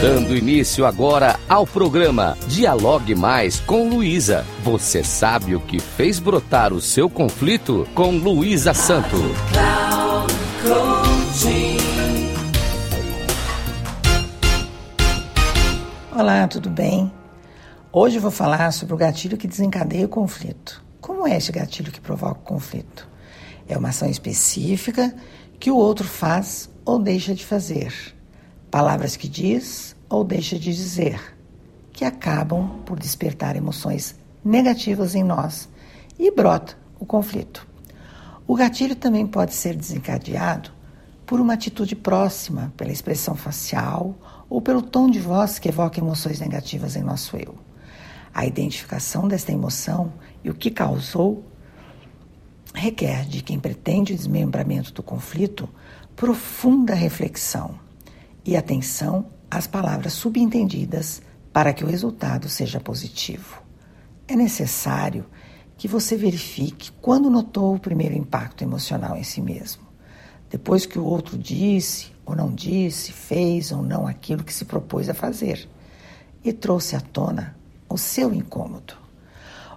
Dando início agora ao programa Dialogue Mais com Luísa. Você sabe o que fez brotar o seu conflito com Luísa Santo. Olá, tudo bem? Hoje eu vou falar sobre o gatilho que desencadeia o conflito. Como é esse gatilho que provoca o conflito? É uma ação específica que o outro faz ou deixa de fazer palavras que diz ou deixa de dizer, que acabam por despertar emoções negativas em nós e brota o conflito. O gatilho também pode ser desencadeado por uma atitude próxima, pela expressão facial ou pelo tom de voz que evoca emoções negativas em nosso eu. A identificação desta emoção e o que causou requer de quem pretende o desmembramento do conflito profunda reflexão e atenção às palavras subentendidas para que o resultado seja positivo. É necessário que você verifique quando notou o primeiro impacto emocional em si mesmo. Depois que o outro disse ou não disse, fez ou não aquilo que se propôs a fazer e trouxe à tona o seu incômodo.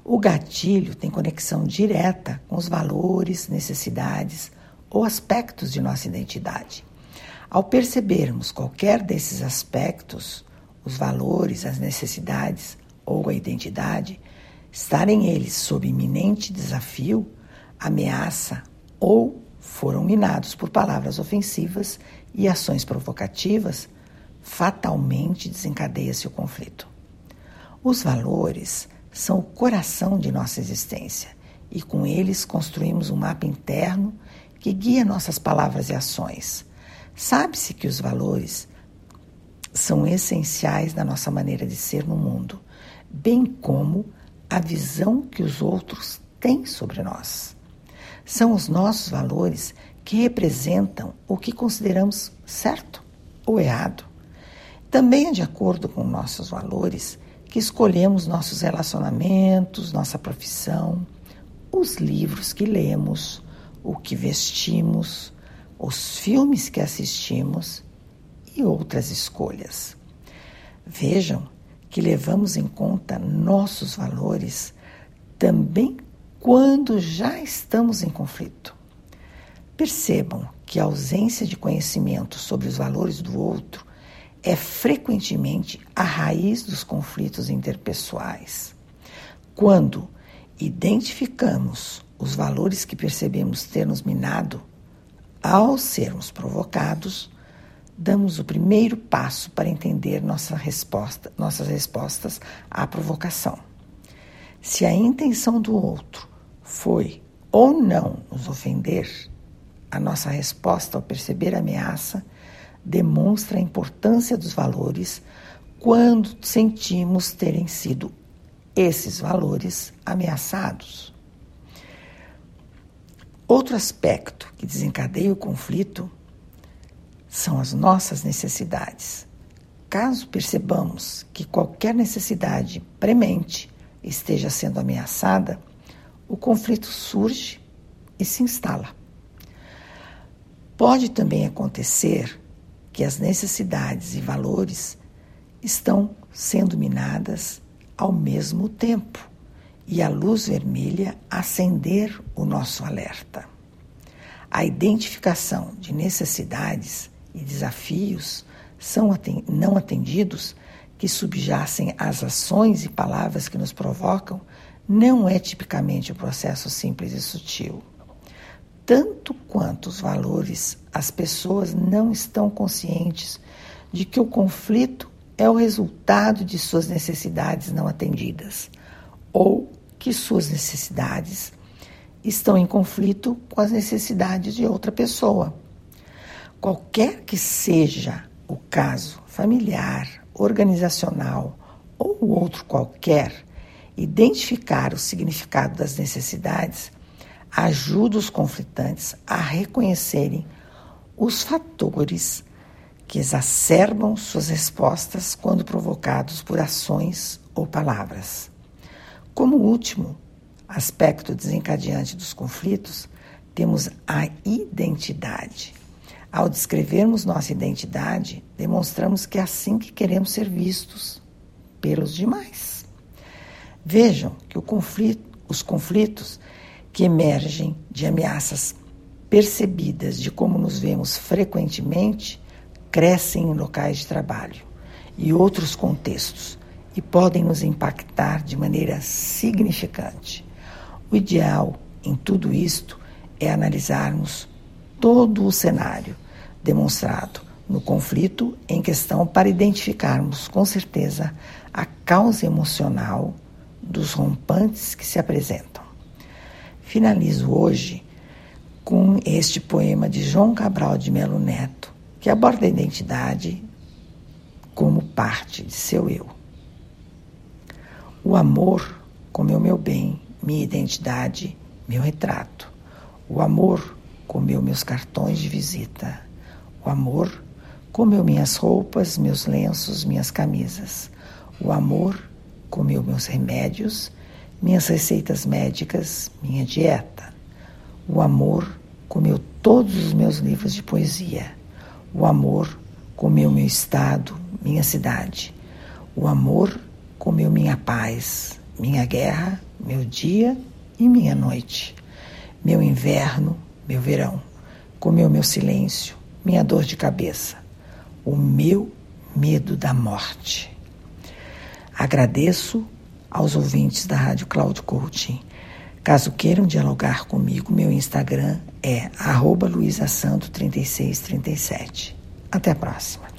O gatilho tem conexão direta com os valores, necessidades ou aspectos de nossa identidade. Ao percebermos qualquer desses aspectos, os valores, as necessidades ou a identidade, estarem eles sob iminente desafio, ameaça ou foram minados por palavras ofensivas e ações provocativas, fatalmente desencadeia-se o conflito. Os valores são o coração de nossa existência e com eles construímos um mapa interno que guia nossas palavras e ações Sabe-se que os valores são essenciais na nossa maneira de ser no mundo, bem como a visão que os outros têm sobre nós. São os nossos valores que representam o que consideramos certo ou errado. Também é de acordo com nossos valores que escolhemos nossos relacionamentos, nossa profissão, os livros que lemos, o que vestimos, os filmes que assistimos e outras escolhas. Vejam que levamos em conta nossos valores também quando já estamos em conflito. Percebam que a ausência de conhecimento sobre os valores do outro é frequentemente a raiz dos conflitos interpessoais. Quando identificamos os valores que percebemos ter nos minado, ao sermos provocados, damos o primeiro passo para entender nossa resposta, nossas respostas à provocação. Se a intenção do outro foi ou não nos ofender, a nossa resposta ao perceber a ameaça demonstra a importância dos valores quando sentimos terem sido esses valores ameaçados. Outro aspecto que desencadeia o conflito são as nossas necessidades. Caso percebamos que qualquer necessidade premente esteja sendo ameaçada, o conflito surge e se instala. Pode também acontecer que as necessidades e valores estão sendo minadas ao mesmo tempo e a luz vermelha acender o nosso alerta. A identificação de necessidades e desafios são não atendidos que subjacem às ações e palavras que nos provocam não é tipicamente um processo simples e sutil. Tanto quanto os valores, as pessoas não estão conscientes de que o conflito é o resultado de suas necessidades não atendidas ou que suas necessidades estão em conflito com as necessidades de outra pessoa. Qualquer que seja o caso familiar, organizacional ou outro qualquer, identificar o significado das necessidades ajuda os conflitantes a reconhecerem os fatores que exacerbam suas respostas quando provocados por ações ou palavras. Como último aspecto desencadeante dos conflitos, temos a identidade. Ao descrevermos nossa identidade, demonstramos que é assim que queremos ser vistos pelos demais. Vejam que conflito, os conflitos que emergem de ameaças percebidas de como nos vemos frequentemente crescem em locais de trabalho e outros contextos e podem nos impactar de maneira significante. O ideal em tudo isto é analisarmos todo o cenário demonstrado no conflito em questão para identificarmos com certeza a causa emocional dos rompantes que se apresentam. Finalizo hoje com este poema de João Cabral de Melo Neto, que aborda a identidade como parte de seu eu. O amor como o meu bem, minha identidade, meu retrato. O amor comeu meus cartões de visita. O amor comeu minhas roupas, meus lenços, minhas camisas. O amor comeu meus remédios, minhas receitas médicas, minha dieta. O amor comeu todos os meus livros de poesia. O amor comeu meu estado, minha cidade. O amor comeu minha paz, minha guerra, meu dia e minha noite. Meu inverno, meu verão, comeu meu silêncio, minha dor de cabeça, o meu medo da morte. Agradeço aos ouvintes da Rádio Cloud Coaching. Caso queiram dialogar comigo, meu Instagram é luisasanto3637. Até a próxima.